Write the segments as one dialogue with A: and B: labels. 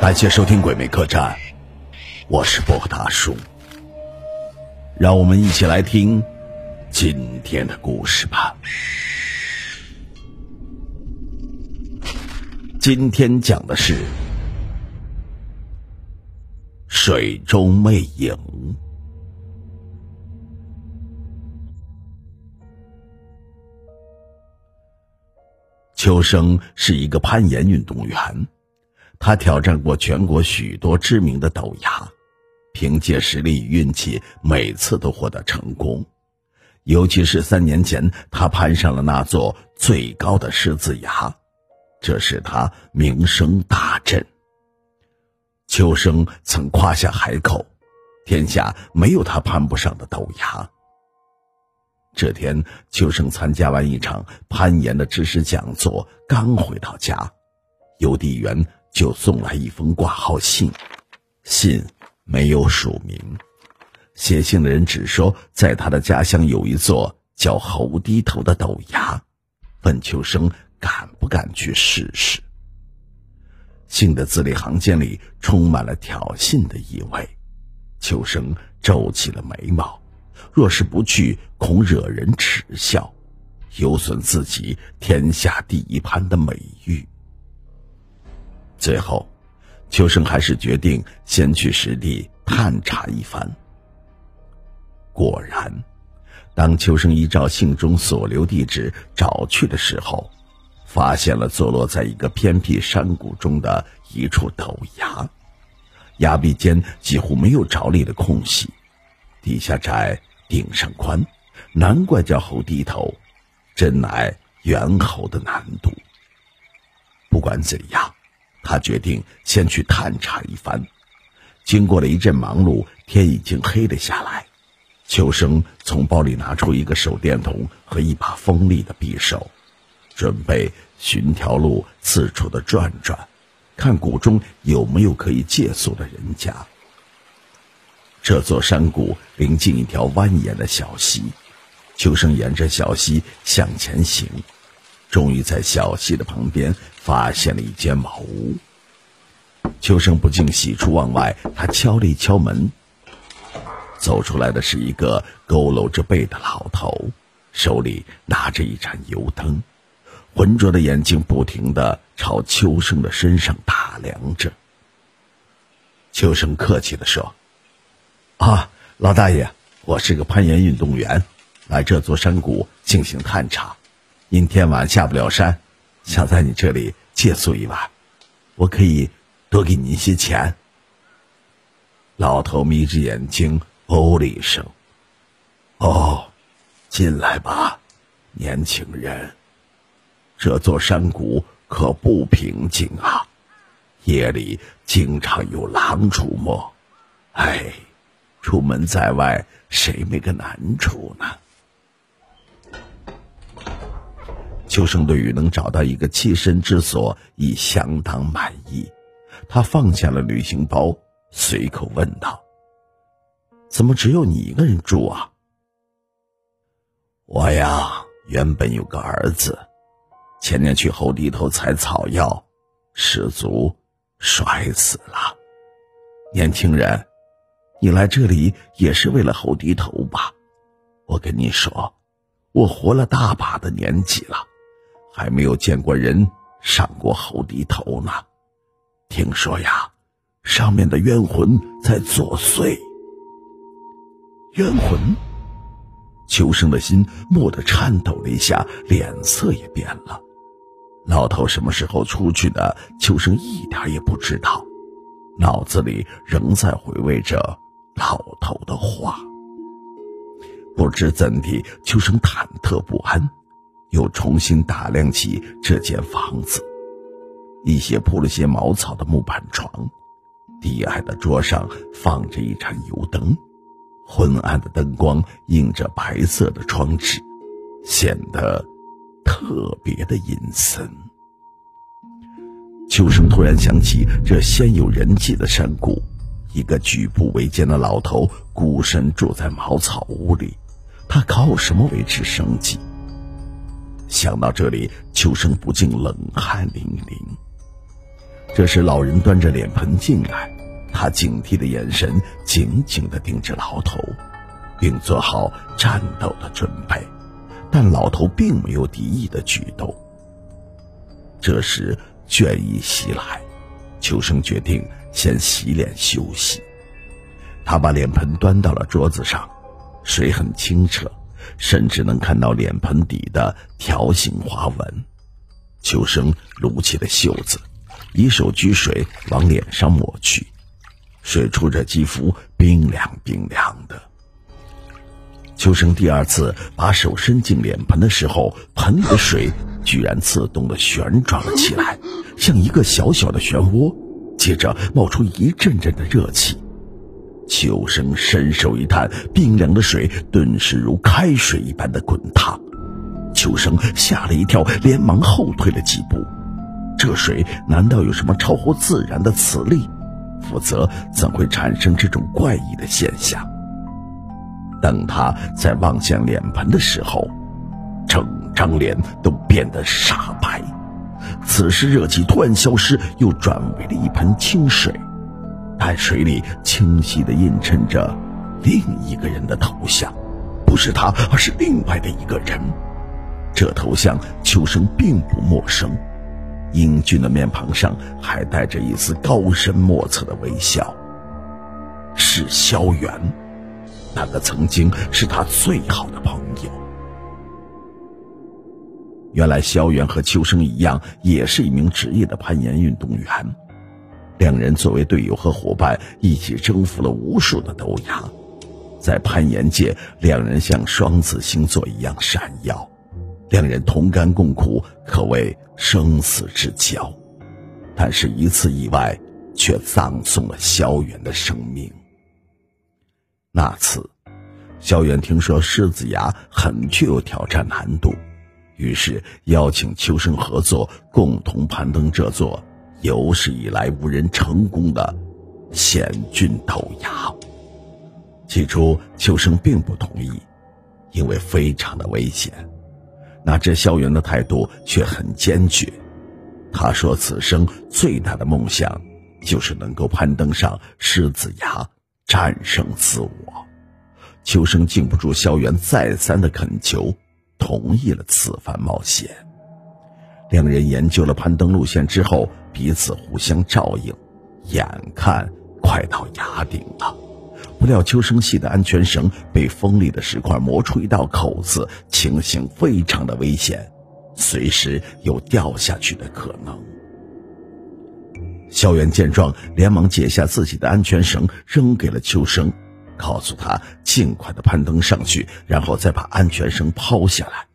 A: 感谢收听《鬼魅客栈》，我是波大叔。让我们一起来听今天的故事吧。今天讲的是水中魅影。秋生是一个攀岩运动员，他挑战过全国许多知名的陡崖，凭借实力与运气，每次都获得成功。尤其是三年前，他攀上了那座最高的狮子崖，这使他名声大振。秋生曾夸下海口，天下没有他攀不上的陡崖。这天，秋生参加完一场攀岩的知识讲座，刚回到家，邮递员就送来一封挂号信。信没有署名，写信的人只说在他的家乡有一座叫猴低头的陡崖，问秋生敢不敢去试试。信的字里行间里充满了挑衅的意味，秋生皱起了眉毛。若是不去，恐惹人耻笑，有损自己天下第一攀的美誉。最后，秋生还是决定先去实地探查一番。果然，当秋生依照信中所留地址找去的时候，发现了坐落在一个偏僻山谷中的一处陡崖，崖壁间几乎没有着力的空隙，底下窄。顶上宽，难怪叫猴低头，真乃猿猴的难度。不管怎样，他决定先去探查一番。经过了一阵忙碌，天已经黑了下来。秋生从包里拿出一个手电筒和一把锋利的匕首，准备寻条路四处的转转，看谷中有没有可以借宿的人家。这座山谷临近一条蜿蜒的小溪，秋生沿着小溪向前行，终于在小溪的旁边发现了一间茅屋。秋生不禁喜出望外，他敲了一敲门，走出来的是一个佝偻着背的老头，手里拿着一盏油灯，浑浊的眼睛不停的朝秋生的身上打量着。秋生客气的说。啊，老大爷，我是个攀岩运动员，来这座山谷进行探查。因天晚下不了山，想在你这里借宿一晚，我可以多给你一些钱。老头眯着眼睛，哦了一声：“哦，进来吧，年轻人。这座山谷可不平静啊，夜里经常有狼出没。哎。”出门在外，谁没个难处呢？秋生对于能找到一个栖身之所已相当满意，他放下了旅行包，随口问道：“怎么只有你一个人住啊？”我呀，原本有个儿子，前年去后地头采草药，失足摔死了。年轻人。你来这里也是为了猴低头吧？我跟你说，我活了大把的年纪了，还没有见过人上过猴低头呢。听说呀，上面的冤魂在作祟。冤魂？秋生的心蓦地颤抖了一下，脸色也变了。老头什么时候出去的？秋生一点也不知道，脑子里仍在回味着。老头的话，不知怎地，秋生忐忑不安，又重新打量起这间房子。一些铺了些茅草的木板床，低矮的桌上放着一盏油灯，昏暗的灯光映着白色的窗纸，显得特别的阴森。秋生突然想起这鲜有人迹的山谷。一个举步维艰的老头孤身住在茅草屋里，他靠什么维持生计？想到这里，秋生不禁冷汗淋漓。这时，老人端着脸盆进来，他警惕的眼神紧紧的盯着老头，并做好战斗的准备。但老头并没有敌意的举动。这时，倦意袭来，秋生决定先洗脸休息。他把脸盆端到了桌子上，水很清澈。甚至能看到脸盆底的条形花纹。秋生撸起了袖子，一手举水往脸上抹去，水触着肌肤冰凉冰凉的。秋生第二次把手伸进脸盆的时候，盆里的水居然自动的旋转了起来，像一个小小的漩涡，接着冒出一阵阵的热气。秋生伸手一探，冰凉的水顿时如开水一般的滚烫。秋生吓了一跳，连忙后退了几步。这水难道有什么超乎自然的磁力？否则怎会产生这种怪异的现象？等他再望向脸盆的时候，整张脸都变得煞白。此时热气突然消失，又转为了一盆清水。但水里清晰地映衬着另一个人的头像，不是他，而是另外的一个人。这头像秋生并不陌生，英俊的面庞上还带着一丝高深莫测的微笑。是萧元，那个曾经是他最好的朋友。原来萧元和秋生一样，也是一名职业的攀岩运动员。两人作为队友和伙伴，一起征服了无数的陡崖，在攀岩界，两人像双子星座一样闪耀。两人同甘共苦，可谓生死之交。但是，一次意外却葬送了萧远的生命。那次，萧远听说狮子崖很具有挑战难度，于是邀请秋生合作，共同攀登这座。有史以来无人成功的险峻陡崖。起初，秋生并不同意，因为非常的危险。那这萧元的态度却很坚决。他说：“此生最大的梦想，就是能够攀登上狮子崖，战胜自我。”秋生禁不住萧元再三的恳求，同意了此番冒险。两人研究了攀登路线之后。彼此互相照应，眼看快到崖顶了，不料秋生系的安全绳被锋利的石块磨出一道口子，情形非常的危险，随时有掉下去的可能。萧元见状，连忙解下自己的安全绳，扔给了秋生，告诉他尽快的攀登上去，然后再把安全绳抛下来。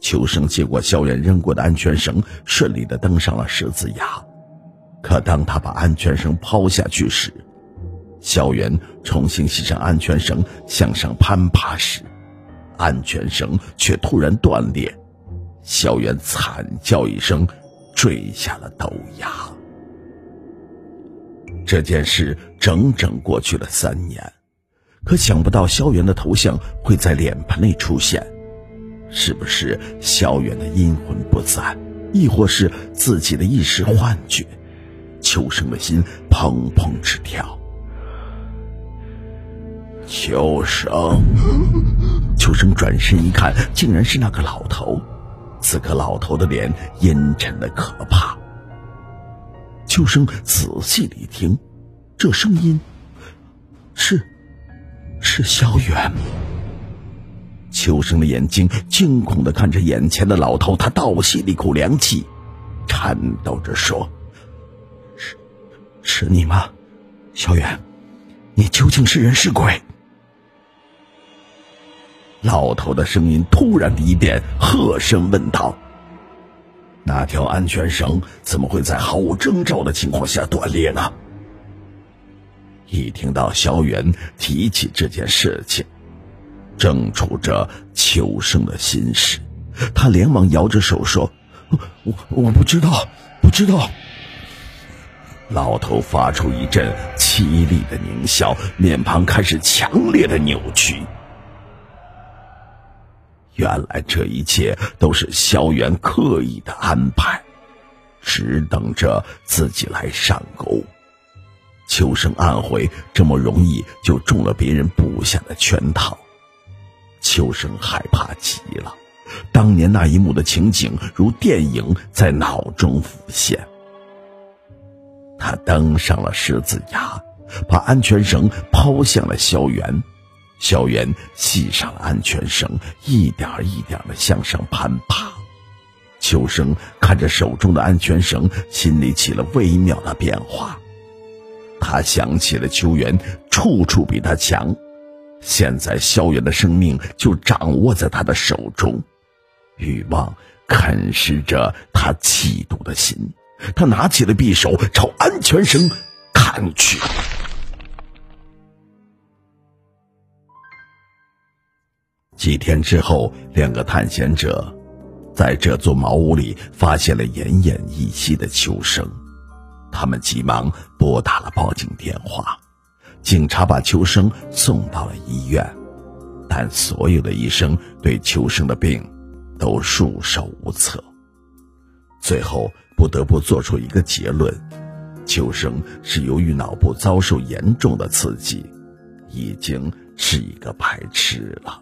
A: 秋生接过萧远扔过的安全绳，顺利的登上了十字崖。可当他把安全绳抛下去时，萧远重新系上安全绳向上攀爬时，安全绳却突然断裂，萧远惨叫一声，坠下了陡崖。这件事整整过去了三年，可想不到萧远的头像会在脸盆里出现。是不是萧远的阴魂不散，亦或是自己的一时幻觉？秋生的心砰砰直跳。秋生，秋生转身一看，竟然是那个老头。此刻老头的脸阴沉的可怕。秋生仔细一听，这声音是，是萧远。秋生的眼睛惊恐的看着眼前的老头，他倒吸了一口凉气，颤抖着说：“是，是你吗，小远？你究竟是人是鬼？”老头的声音突然的一变，喝声问道：“那条安全绳怎么会在毫无征兆的情况下断裂呢？”一听到萧元提起这件事情。正处着秋生的心事，他连忙摇着手说：“我我不知道，不知道。”老头发出一阵凄厉的狞笑，面庞开始强烈的扭曲。原来这一切都是萧元刻意的安排，只等着自己来上钩。秋生暗悔，这么容易就中了别人布下的圈套。秋生害怕极了，当年那一幕的情景如电影在脑中浮现。他登上了狮子崖，把安全绳抛向了萧元。萧元系上了安全绳，一点一点的向上攀爬。秋生看着手中的安全绳，心里起了微妙的变化。他想起了秋元，处处比他强。现在萧元的生命就掌握在他的手中，欲望啃食着他气度的心。他拿起了匕首，朝安全绳砍去。几天之后，两个探险者在这座茅屋里发现了奄奄一息的秋生，他们急忙拨打了报警电话，警察把秋生送到了医院，但所有的医生对秋生的病都束手无策，最后不得不做出一个结论：秋生是由于脑部遭受严重的刺激，已经是一个白痴了。